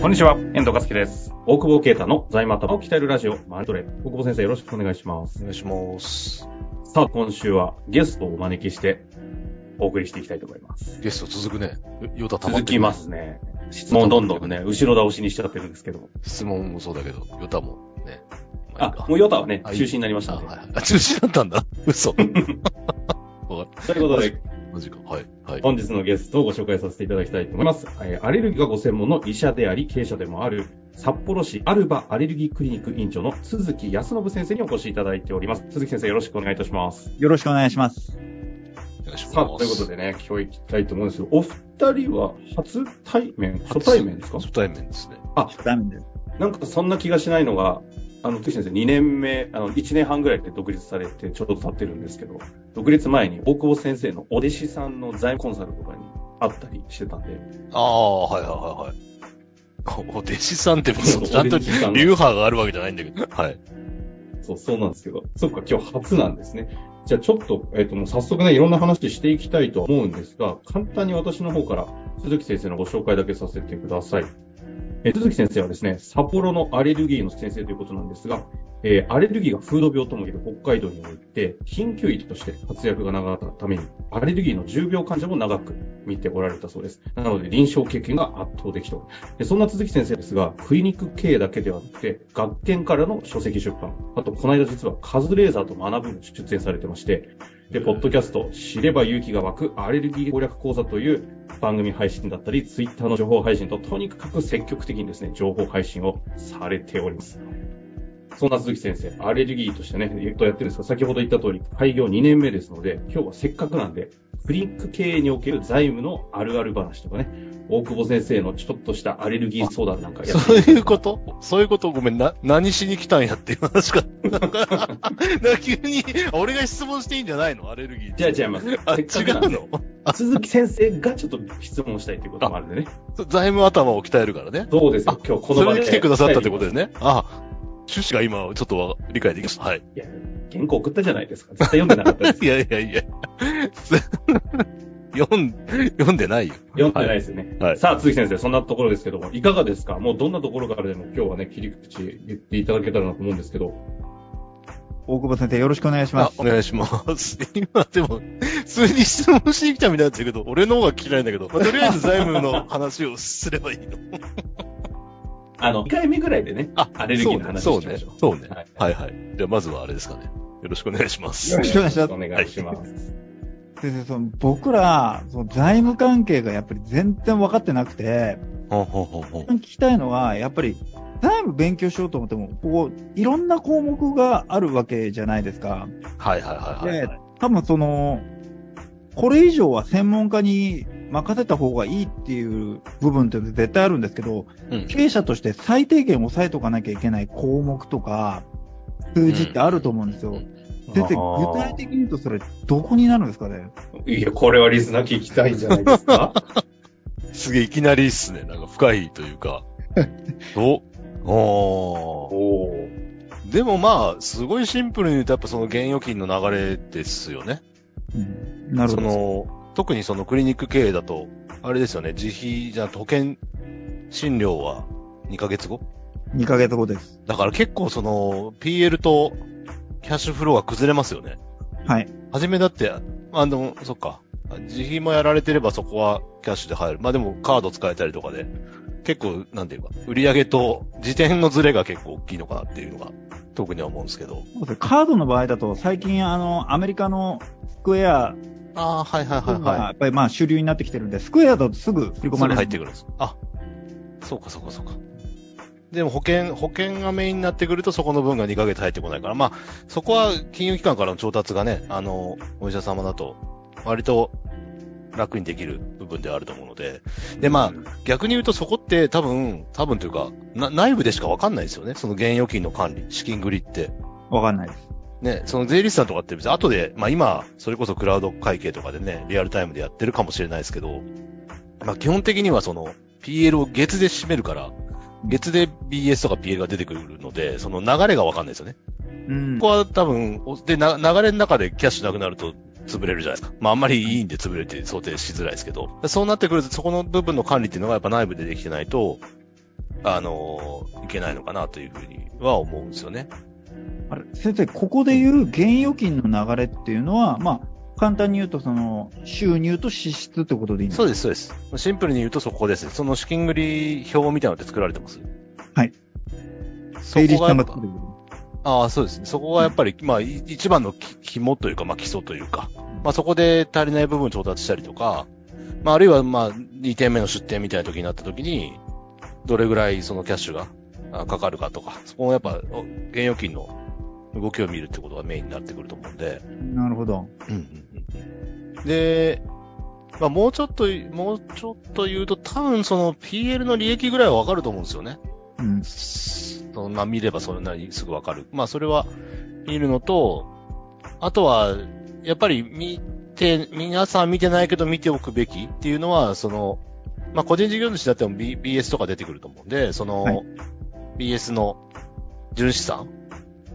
こんにちは、遠藤和樹です。大久保啓太の財務頭を鍛えるラジオ、マルトレ。大久保先生よろしくお願いしますお。願いします。さあ、今週はゲストをお招きして、お送りしていきたいと思います。ゲスト続くね。ヨタ溜ま続きますね。質問どんどんね、後ろ倒しにしちゃってるんですけど。質問もそうだけど、ヨタもね。あか、もうヨタはね、中止になりましたんで。あはいあ、中止だったんだ。嘘。わかっということで、た。マジか。はい。はい。本日のゲストをご紹介させていただきたいと思います。えーアレルギーがご専門の医者であり、経営者でもある、札幌市アルバアレルギークリニック院長の鈴木康信先生にお越しいただいております。鈴木先生よろしくお願いいたします。よろしくお願いします。お願いします。さあ、ということでね、今日行きたいと思うんですけど、お二人は初対面初対面ですか？初対面ですね。ダメです。なんかそんな気がしないのが、あの、先生2年目、あの、1年半ぐらいで独立されてちょっと経ってるんですけど、独立前に大久保先生のお弟子さんの財務コンサルとかに会ったりしてたんで、ああ、はいはいはいはい。お弟子さんって別にちゃんと流派があるわけじゃないんだけど。はい。そう、そうなんですけど。そっか、今日初なんですね。じゃあちょっと、えっ、と、もう早速ね、いろんな話していきたいとは思うんですが、簡単に私の方から鈴木先生のご紹介だけさせてください。えー鈴木先生はですね、札幌のアレルギーの先生ということなんですが、えーアレルギーが風土病ともいえる北海道において、緊急医として活躍が長かったために、アレルギーの重病患者も長く見ておられたそうです。なので、臨床経験が圧倒的と。でそんな鈴木先生ですが、クリニック経営だけではなくて、学研からの書籍出版、あと、この間実はカズレーザーと学ぶに出演されてまして、で、ポッドキャスト、知れば勇気が湧くアレルギー攻略講座という番組配信だったり、ツイッターの情報配信と、とにかく積極的にですね、情報配信をされております。そんな鈴木先生、アレルギーとしてね、えっとやってるんですが、先ほど言った通り、開業2年目ですので、今日はせっかくなんで、クリニック経営における財務のあるある話とかね、大久保先生のちょっとしたアレルギー相談なんかやってそういうこと？そういうことごめん、な、何しに来たんやっていう話か。なんか、急に、俺が質問していいんじゃないの？アレルギー。じゃあ違います。違うの？鈴木先生がちょっと質問したいということもあるんでね。財務頭を鍛えるからね。そうですよあ、今日この場で。それで来てくださったってことでね。あ、趣旨が今ちょっとわ理解できました。はい。いや、原稿送ったじゃないですか。絶対読んでなかったです。いやいやいや。読ん、読んでないよ。読んでないですよね。はいさあ、鈴木先生、そんなところですけども、いかがですか？もうどんなところからでも今日はね、切り口言っていただけたらなと思うんですけど。大久保先生、よろしくお願いしまあす。お願いします。今でも、普通に質問しに来たみたいになってるけど、俺の方が嫌いんだけど、まあとりあえず財務の話をすればいいの。あの、2回目ぐらいでね、あアレルギーの話そうねしましょう。。そうね。はいはいはい。じゃあまずはあれですかね。よろしくお願いします。よろしくお願いしますお願いします。先生、その僕ら、その財務関係がやっぱり全然分かってなくて。聞きたいのは、やっぱり財務勉強しようと思っても、こう、いろんな項目があるわけじゃないですか。はいはいはいはい、はい。多分その、これ以上は専門家に任せた方がいいっていう部分って絶対あるんですけど、うん。経営者として最低限押さえとかなきゃいけない項目とか、数字ってあると思うんですよ。先生、具体的に言うとそれ、どこになるんですかね？いや、これはリスナー聞きたいんじゃないですか？すげえいきなりっすね。なんか深いというか。おおおーーでもまあ、すごいシンプルに言うとやっぱその現預金の流れですよね。うん、なるほそど。の、特にそのクリニック経営だと、あれですよね、自費じゃなくて保険診療は2ヶ月後？2ヶ月後です。だから結構その、PL とキャッシュフローが崩れますよね。はい。はじめだって、あの、そっか。自費もやられてればそこはキャッシュで入る。まあでもカード使えたりとかで、結構、なんていうか、売上と時点のズレが結構大きいのかなっていうのが、特には思うんですけど。そうですねカードの場合だと、最近、あの、アメリカのスクエアああ、はいはいはいが、はやっぱりまあ主流になってきてるんで、スクエアだとすぐ振りい。込まれる。入ってくるんです。あ、そうかそうかそうか。でも保険、保険がメインになってくるとそこの分が2ヶ月入ってこないから、まあ、そこは金融機関からの調達がね、あの、お医者様だと、割と楽にできる部分ではあると思うので、で、まあ、逆に言うとそこって多分、多分というか、な内部でしかわかんないですよね。その現預金の管理、資金繰りって。わかんないです。ね、その税理士さんとかって別に後で、まあ今、それこそクラウド会計とかでね、リアルタイムでやってるかもしれないですけど、まあ基本的にはその、PL を月で占めるから、月で BS とか PL が出てくるので、その流れがわかんないですよね。うんここは多分、おで、な、流れの中でキャッシュなくなると潰れるじゃないですか。まああんまりいいんで潰れるって想定しづらいですけど、そうなってくるとそこの部分の管理っていうのがやっぱ内部でできてないと、あのーいけないのかなというふうには思うんですよね。あれ、先生、ここで言う現預金の流れっていうのは、まあ、簡単に言うと、その、収入と支出ってことでいいんですか？そうです、そうです。シンプルに言うとそこです。その資金繰り表みたいなのって作られてますはい。そ整理士こがやっぱさんが作ってくる。ああ、そうですね。そこがやっぱり、まあ、い一番のき肝というか、まあ、基礎というか、まあ、そこで足りない部分調達したりとか、まあ、あるいは、まあ、2点目の出店みたいな時になった時に、どれぐらいそのキャッシュがあかかるかとか、そこもやっぱ、お現預金の動きを見るってことがメインになってくると思うんで、なるほど。うんうんうんで、まあ、もうちょっと、もうちょっと言うと、多分その PL の利益ぐらいはわかると思うんですよね。うん。そんな見ればそれなりにすぐわかる。まあそれは見るのと、あとは、やっぱり見て、皆さん見てないけど見ておくべきっていうのは、その、まあ個人事業主だっても B BS とか出てくると思うんで、その、はい BS の純資産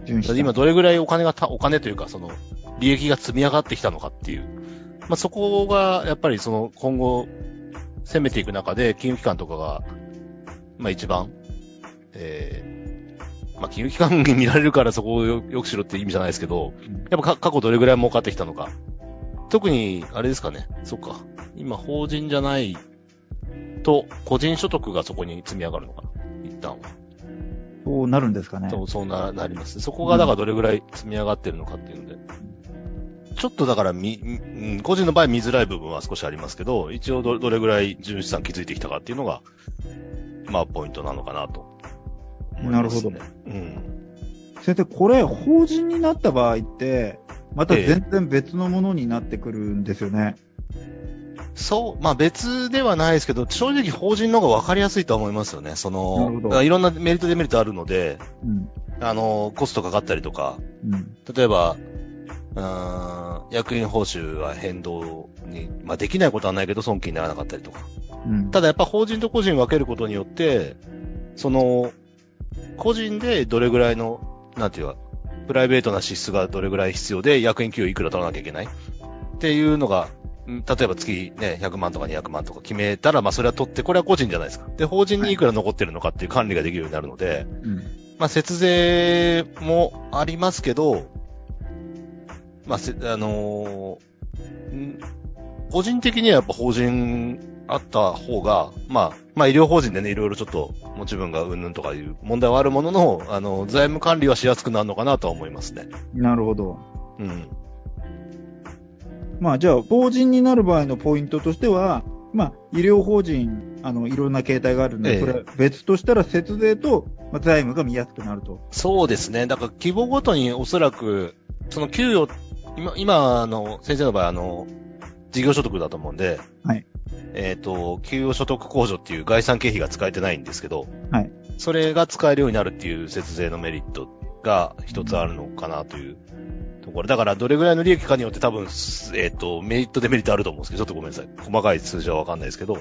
今どれぐらいお金がた、お金というかその、利益が積み上がってきたのかっていう。まあそこが、やっぱりその、今後、攻めていく中で、金融機関とかが、まあ一番、えー、まあ金融機関に見られるからそこをよよくしろって意味じゃないですけど、やっぱか過去どれぐらい儲かってきたのか。特に、あれですかね。そっか。今、法人じゃないと、個人所得がそこに積み上がるのかな。一旦は。そうなるんですかね。そう、そうな、なります。そこが、だからどれぐらい積み上がってるのかっていうので。ちょっとだから、み、うん個人の場合見づらい部分は少しありますけど、一応どどれぐらい純資産築いてきたかっていうのが、まあ、ポイントなのかなとね。なるうん。先生、これ、法人になった場合って、また全然別のものになってくるんですよね。そう、まあ別ではないですけど、正直法人の方が分かりやすいとは思いますよね。そなのいろんなメリットデメリットあるので、うん。あの、コストかかったりとか、うん。例えば、うーん、役員報酬は変動に、まあできないことはないけど損金にならなかったりとか。うん。ただやっぱ法人と個人分けることによって、その、個人でどれぐらいの、なんていうか、プライベートな支出がどれぐらい必要で、役員給与いくら取らなきゃいけないっていうのが、ん例えば月ね、100万とか200万とか決めたら、まあそれは取って、これは個人じゃないですか。で、法人にいくら残ってるのかっていう管理ができるようになるので、うん。まあ節税もありますけど、まあせ、あのーん個人的にはやっぱ法人あった方が、まあ、まあ医療法人でね、いろいろちょっと持ち分がうんぬんとかいう問題はあるものの、あの、財務管理はしやすくなるのかなとは思いますね。なるほど。うん。まあ、じゃあ、法人になる場合のポイントとしては、まあ、医療法人、あの、いろんな形態があるので、ええそれ別としたら節税と、まあ、財務が見やすくなると。そうですね。だから規模ごとにおそらく、その給与、今、今、あの、先生の場合、あの、事業所得だと思うんで、はい。えっ、と、給与所得控除っていう概算経費が使えてないんですけど、はい。それが使えるようになるっていう節税のメリットが一つあるのかなというところ。だから、どれぐらいの利益かによって多分、えっ、と、メリット、デメリットあると思うんですけど、ちょっとごめんなさい。細かい数字はわかんないですけど。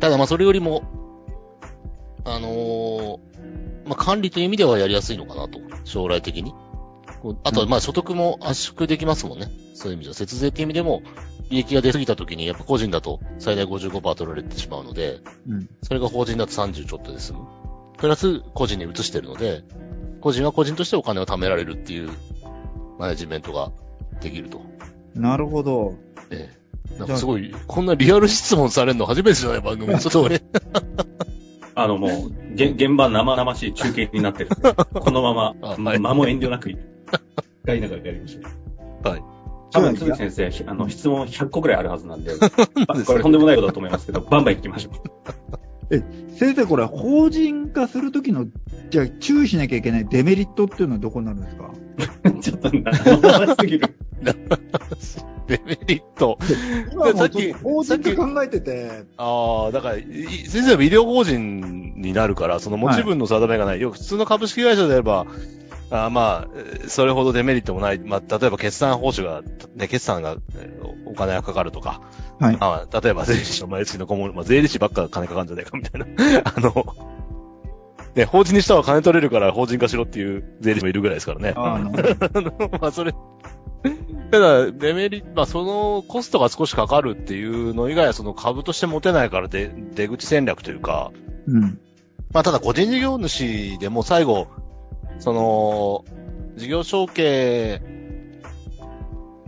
ただ、まあ、それよりも、あのーまあ、管理という意味ではやりやすいのかなと。将来的に。こうあとは、まあ、所得も圧縮できますもんね。そういう意味では。節税っていう意味でも、利益が出過ぎた時に、やっぱ個人だと最大55%取られてしまうので、うん。それが法人だと30ちょっとで済む。プラス、個人に移してるので、個人は個人としてお金を貯められるっていう、マネジメントができると。なるほど。ええ。なんかすごい、こんなリアル質問されるの初めてじゃない番組。ちょっと俺、あのもう、げ現場生々しい中継になってる。このまま、あはい間も遠慮なく、使いながらやりましょう。はい。多分、鈴木先生、あの、質問100個くらいあるはずなんで、あこれとんでもないことだと思いますけど、バンバン行きましょ先生、これ、法人化するときの、じゃあ、注意しなきゃいけないデメリットっていうのはどこになるんですか？う。ちょっと生々すぎる。デメリット。今はもさっきうちょっと法人化考えてて、ああ、だから、い先生は医療法人になるから、その持ち分の定めがない。よく普通の株式会社であれば、あーまあ、えーそれほどデメリットもない。まあ、例えば決算報酬が、ね、決算が、えーお金がかかるとか、はい。あー例えば税理士の毎月の顧問、まあ、税理士ばっか金かかるんじゃないかみたいな。あの、ね、法人にしたら金取れるから法人化しろっていう税理士もいるぐらいですからね。あ まあ、それ、ただ、デメリット、まあ、そのコストが少しかかるっていうの以外は、その株として持てないからで、出口戦略というか、うん。まあ、ただ個人事業主でも最後、その、事業承継、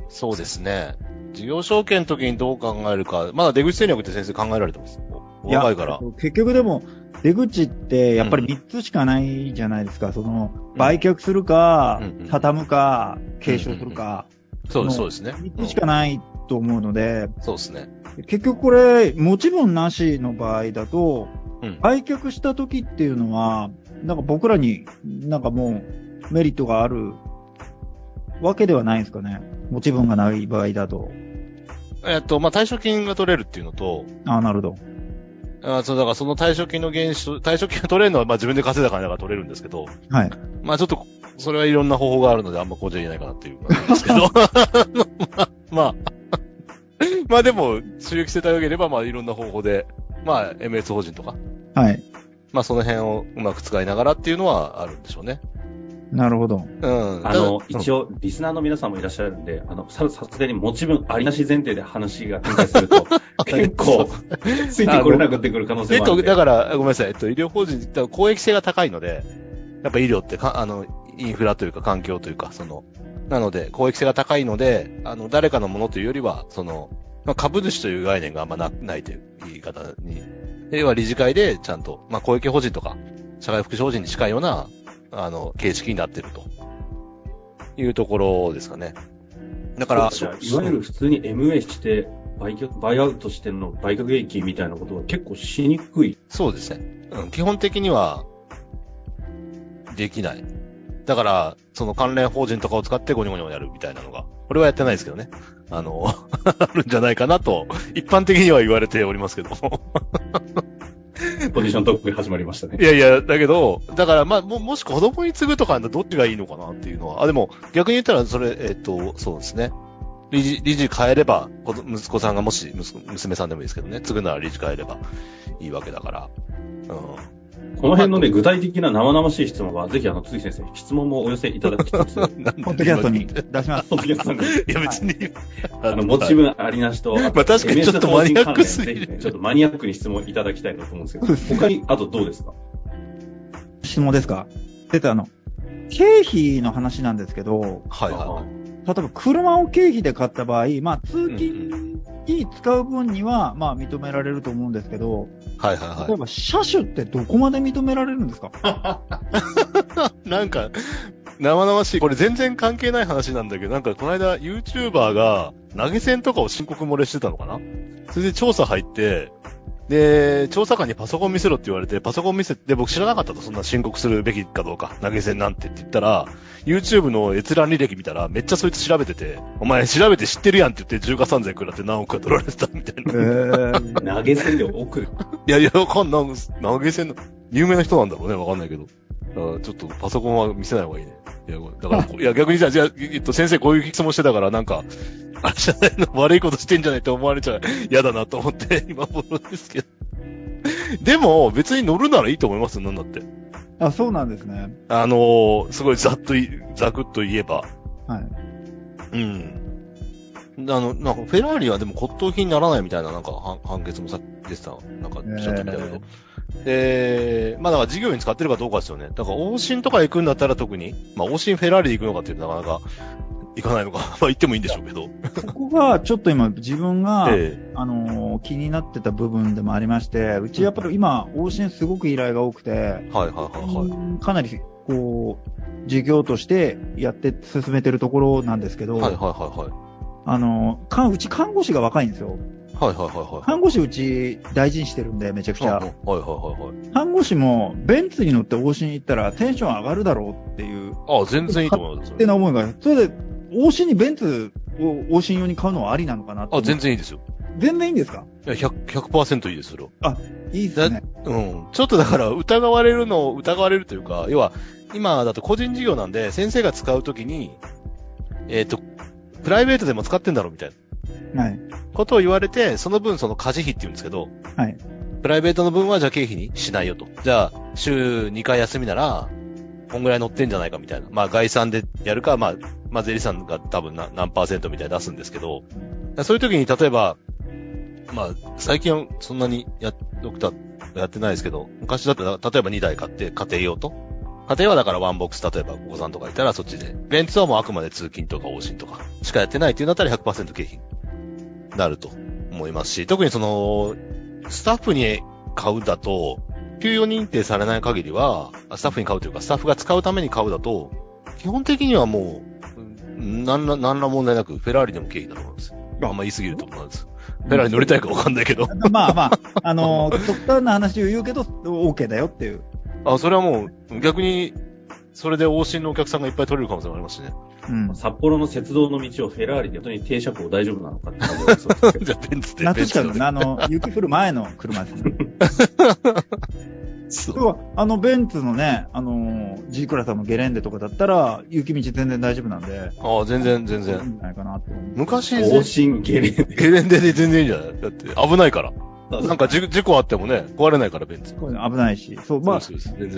そうですね。事業承継の時にどう考えるか、まだ出口戦略って先生考えられてます？若いから。結局でも、出口ってやっぱり3つしかないじゃないですか。その、売却するかうんうん、畳むか、継承するか、そうです、そうですね。3つしかないと思うので、うんそうですね。結局これ、持ち分なしの場合だと、うん売却した時っていうのは、なんか僕らになんかもうメリットがあるわけではないんですかね。持ち分がない場合だと。えっと、まあ、退職金が取れるっていうのと、ああ、なるほど。あそう、だからその退職金の原資、退職金が取れるのは、まあ、自分で稼いだ金だから取れるんですけど、はい。まあ、ちょっと、それはいろんな方法があるので、あんまこうじゃ言えないかなっていう感じですけど、まあ、まあ、まあでも、収益性高ければ、まあ、いろんな方法で、まあ、MS 法人とか、はい。まあ、その辺をうまく使いながらっていうのはあるんでしょうね。なるほど。うん。あの、一応、リスナーの皆さんもいらっしゃるんで、あの、ささすがに持ち分ありなし前提で話が展開すると、結構、ついてこれなくなってくる可能性えっと、もあるんで。だから、ごめんなさい。えっと、医療法人、公益性が高いので、やっぱ医療ってか、あの、インフラというか環境というか、その、なので、公益性が高いので、あの、誰かのものというよりは、その、まあ、株主という概念があんまな、ないという言い方に、要は理事会でちゃんと、まあ、公益法人とか、社会福祉法人に近いような、あの、形式になってると。いうところですかね。だから、いわゆる普通に MA して、売却、バイアウトしての売却益みたいなことは結構しにくい。そうですね。うん、基本的には、できない。だから、その関連法人とかを使ってゴニョゴニョやるみたいなのが、これはやってないですけどね。あの、あるんじゃないかなと、一般的には言われておりますけども。ポジショントークが始まりましたねい。やいや、だけど、だから、まあ、も、もし子供に継ぐとか、どっちがいいのかなっていうのは。あ、でも、逆に言ったら、それ、えっと、そうですね。理事、理事変えれば、息子さんがもし、娘さんでもいいですけどね、継ぐなら理事変えればいいわけだから。うん。この辺のね、具体的な生々しい質問は、ぜひあの、鈴木先生、質問もお寄せいただきつつ、で ポッドキャストに出します。ポッドキャストに。いや、別に。あの、持ち分ありなしと、まあ確かにちょっとマニアックすぎるちょっとマニアックに質問いただきたいなと思うんですけど、他に、あとどうですか？質問ですか？出てあの、経費の話なんですけど、はいは例えば車を経費で買った場合、まあ通勤に使う分には、まあ認められると思うんですけど、い。はいはいは例えば車種ってどこまで認められるんですか？い。なんか、生々しい。これ全然関係ない話なんだけど、なんかこの間 YouTuber が投げ銭とかを申告漏れしてたのかな？それで調査入って、で、調査官にパソコン見せろって言われて、パソコン見せて、僕知らなかったと、そんな申告するべきかどうか、投げ銭なんてって言ったら、YouTube の閲覧履歴見たら、めっちゃそいつ調べてて、お前調べて知ってるやんって言って、10が3000食らって何億か取られてたみたいな。ー、投げ銭で奥。いやいや、わかんない。投げ銭の、有名な人なんだろうね。わかんないけど。だからちょっとパソコンは見せない方がいいね。いや、だから、いや、逆にじゃあ、じゃあ、えっと、先生こういう質問してたから、なんか、あれじゃないの、悪いことしてんじゃないって思われちゃ嫌だなと思って、今頃ですけど。でも、別に乗るならいいと思いますよ、なんだって。あ、そうなんですね。あのーすごいざっとい、ざくっと言えば。はい。うん。あの、なんか、フェラーリはでも骨董品にならないみたいな、なんか、判判決もさ、出てた、なんか、ちょっと見たけど。で、まあだから事業に使ってるかどうかですよね。だから、往診とか行くんだったら特に、まあ、往診フェラーリで行くのかっていうとなかなか、行かないのか。まあ、行ってもいいんでしょうけど。そこが、ちょっと今、自分が、えあのー気になってた部分でもありまして、うちやっぱり今、往診すごく依頼が多くて、えはいはいはいはい。うんかなり、こう、事業としてやって進めてるところなんですけど、はいはいはいはい。あのーかうち看護師が若いんですよ。はいはいはいはい。看護師うち大事にしてるんで、めちゃくちゃ。はいはいはいはい。看護師も、ベンツに乗って往診行ったらテンション上がるだろうっていう、ああ、全然いいと思います。そっれてな思いが、それで、往診にベンツを往診用に買うのはありなのかなってあ、全然いいですよ。全然いいんですか？いや、100、100%いいです、それは。いいですね。うん。ちょっとだから、疑われるのを疑われるというか、要は、今だと個人事業なんで、先生が使うときに、えっ、と、プライベートでも使ってんだろうみたいなはい。ことを言われて、その分その家事費って言うんですけど、はい。プライベートの分はじゃあ経費にしないよと。じゃあ、週2回休みなら、こんぐらい乗ってんじゃないかみたいな。まあ、概算でやるか、まあ、まあ、税理士さんが多分な何パーセントみたいに出すんですけど、そういう時に例えば、まあ、最近はそんなにや、ドクターやってないですけど、昔だって、例えば2台買って家庭用と、家庭はだからワンボックス、例えばお子さんとかいたらそっちで。ベンツはもうあくまで通勤とか往診とかしかやってないっていうんだったら100%経費になると思いますし、特にその、スタッフに買うだと、給与認定されない限りは、スタッフに買うというか、スタッフが使うために買うだと、基本的にはもう、なんら、なんら問題なく、フェラーリでも経費だと思うんですよ。あんま言い過ぎると思うんです。フェラーリ乗りたいかわかんないけど。まあまあ、あの、極端な話を言うけど、OK だよっていう。あ、それはもう、逆に、それで往診のお客さんがいっぱい取れる可能性もありますしね。うん。札幌の鉄道の道をフェラーリで本当に停車庫大丈夫なのかって感じがそうですじゃあ、ベンツで。夏しかベンツであの、雪降る前の車ですね。そうあの、ベンツのね、あの、G クラスのゲレンデとかだったら、雪道全然大丈夫なんで、ああ、全然、全然。いいんじゃないかなって。昔、往診ゲレンデ。ゲレンデで全然いいんじゃない？だって、危ないから。なんか事事故あってもね、壊れないから、ベンツ。危ないし。そう、まあ。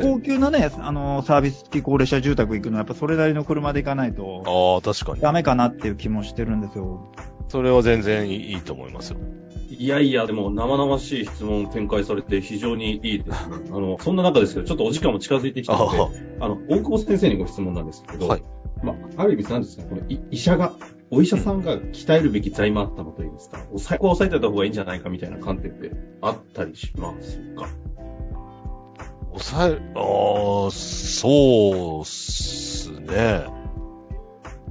高級なね、あの、サービス付き高齢者住宅行くのは、やっぱそれなりの車で行かないと、ああ、確かに。ダメかなっていう気もしてるんですよ。それは全然いいいいと思いますよ。いやいや、でも生々しい質問展開されて非常にいいですね。あの、そんな中ですけど、ちょっとお時間も近づいてきたので、あの、大久保先生にご質問なんですけど、はいまあ、ある意味なんですか、このい医者が、お医者さんが鍛えるべき財務頭といいますか、最高押さえてた方がいいんじゃないかみたいな観点ってあったりしますか？抑え、ああ、そうっすね。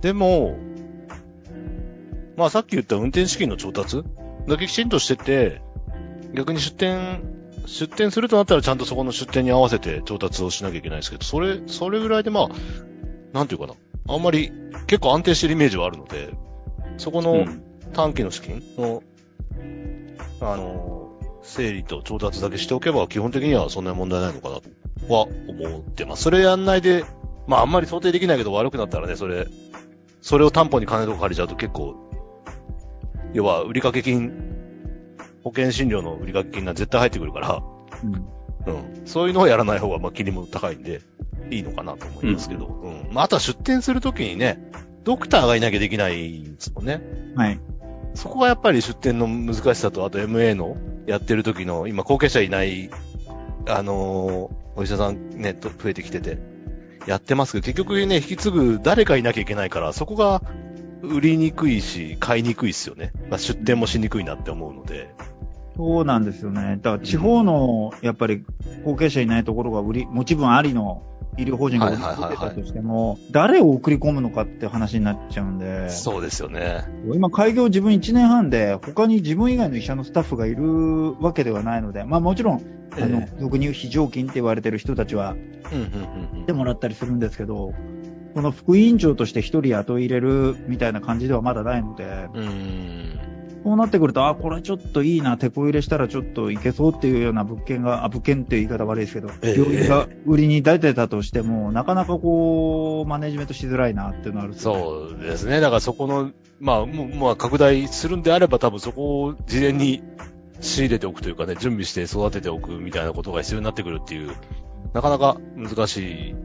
でも、まあさっき言った運転資金の調達？だけきちんとしてて、逆に出店、出店するとなったらちゃんとそこの出店に合わせて調達をしなきゃいけないですけど、それ、それぐらいでまあ、なんていうかな。あんまり結構安定してるイメージはあるので、そこのうん短期の資金の、あの、整理と調達だけしておけば、基本的にはそんなに問題ないのかなとは思ってます。それやんないで、まああんまり想定できないけど悪くなったらね、それ、それを担保に金とか借りちゃうと結構、要は売掛金、保険診療の売掛金が絶対入ってくるから、うん。うん。そういうのをやらない方が、まあ、切りも高いんで、いいのかなと思いますけど、うん。まあ、あとは出店するときにね、ドクターがいなきゃできないんですもんね。はい。そこがやっぱり出店の難しさと、あと MA のやってる時の、今後継者いない、あのーお医者さんね、と増えてきてて、やってますけど、結局ね、引き継ぐ誰かいなきゃいけないから、そこが売りにくいし、買いにくいっすよね。まあ、出店もしにくいなって思うので。そうなんですよね。だから地方の、やっぱり後継者いないところが売り、持ち分ありの医療法人が売りはいはいはいはい出てたとしても、誰を送り込むのかって話になっちゃうんで、そうですよね。今開業自分1年半で、他に自分以外の医者のスタッフがいるわけではないので、まあもちろん、あのえ、俗に言う非常勤って言われてる人たちはうん、うん、うん来てもらったりするんですけど、この副委員長として一人雇い入れるみたいな感じではまだないので、うん。そうなってくると、あ、これちょっといいな、手こ入れしたらちょっといけそうっていうような物件が、あ、物件っていう言い方悪いですけど、ええ病院が売りに出てたとしても、なかなかこう、マネジメントしづらいなっていうのはあるそうですね。だからそこの、まあ、もう、まあ、拡大するんであれば多分そこを事前に仕入れておくというかね、準備して育てておくみたいなことが必要になってくるっていう、なかなか難しい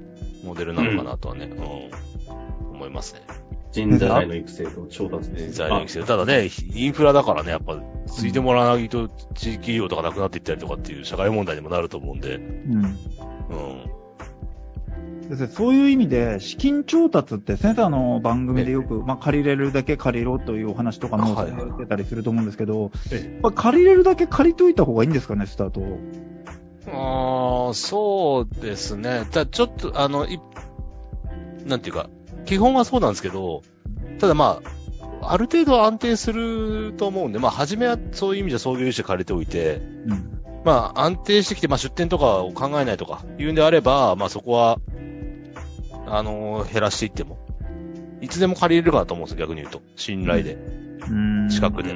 モデルなのかなとはね、うん、思いますね。人材の育成と調達です。人材の育成。ただね、インフラだからね、やっぱ、ついてもらわないと地域医療とかなくなっていったりとかっていう社会問題にもなると思うんで、うん。うん。ですねそういう意味で、資金調達って先生あの番組でよく、まあ借りれるだけ借りろというお話とかもはいはいはい出てたりすると思うんですけど、えまあ借りれるだけ借りといた方がいいんですかね、スタート。ああ、そうですね。ただちょっと、あの、い、なんていうか、基本はそうなんですけど、ただまあ、ある程度安定すると思うんで、まあ、初めはそういう意味じゃ創業融資借りておいて、うん。まあ、安定してきて、まあ、出店とかを考えないとか、言うんであれば、まあ、そこは、あのー減らしていっても、いつでも借りれるかなと思うんですよ、逆に言うと。信頼で。うんう近くで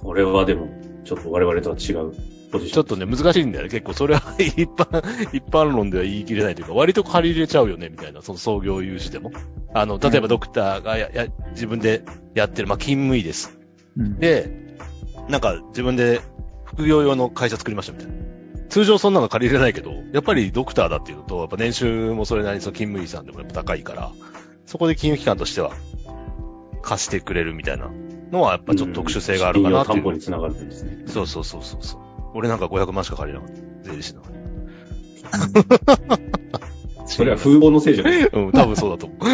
これはでも、ちょっと我々とは違うポジション。ちょっとね、難しいんだよね。結構、それは一般、一般論では言い切れないというか、割と借り入れちゃうよね、みたいな、その創業融資でも。あの、例えばドクターがや、や、自分でやってる、まあ、勤務医です。うんで、なんか自分で副業用の会社作りましたみたいな。通常そんなの借りれないけど、やっぱりドクターだっていうのと、やっぱ年収もそれなりにその勤務医さんでもやっぱ高いから、そこで金融機関としては貸してくれるみたいなのはやっぱちょっと特殊性があるかなっていう。信用担保につながるんですね。そうそうそうそうそう。俺なんか500万しか借りなかった。税理士の。それは風貌のせいじゃない うん、多分そうだと思う。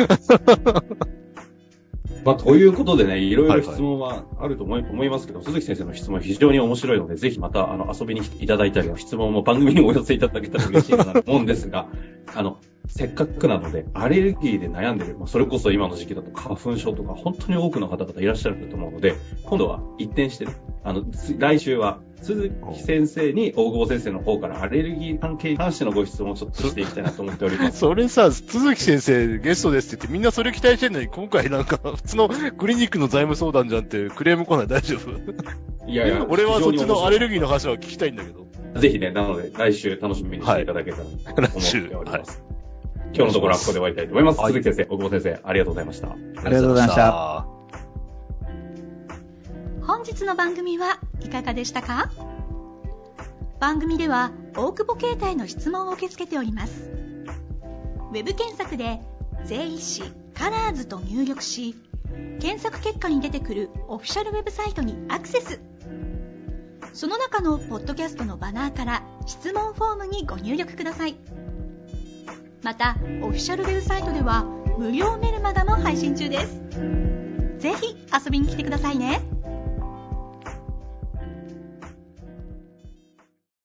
まあ、ということでね、いろいろ質問はあると思い,、思いますけど、鈴木先生の質問非常に面白いので、ぜひまた、あの、遊びに来ていただいたり、質問も番組にお寄せいただけたら嬉しいかなと思うんですが、あの、せっかくなので、アレルギーで悩んでる、まあ、それこそ今の時期だと花粉症とか、本当に多くの方々いらっしゃると思うので、今度は一転してね、あの、つ来週は、鈴木先生に大久保先生の方からアレルギー関係に関してのご質問をちょっとしていきたいなと思っております。それさ、鈴木先生ゲストですって言ってみんなそれ期待してんのに、今回なんか普通のクリニックの財務相談じゃんってクレーム来ない大丈夫？いやいや、俺はそっちのアレルギギーの話は聞きたいんだけど。ー。ぜひね、なので、来週楽しみにしていただけたらと思っております。今日のところはここで終わりたいと思います。はい鈴木先生、大久保先生、ありがとうございました。ありがとうございました。日の番組はいかがでしたか？番組では大久保携帯の質問を受け付けております。ウェブ検索で「税理士カラーズと入力し検索結果に出てくるオフィシャルウェブサイトにアクセス。その中のポッドキャストのバナーから質問フォームにご入力ください。またオフィシャルウェブサイトでは無料メルマガも配信中です。ぜひ遊びに来てくださいね。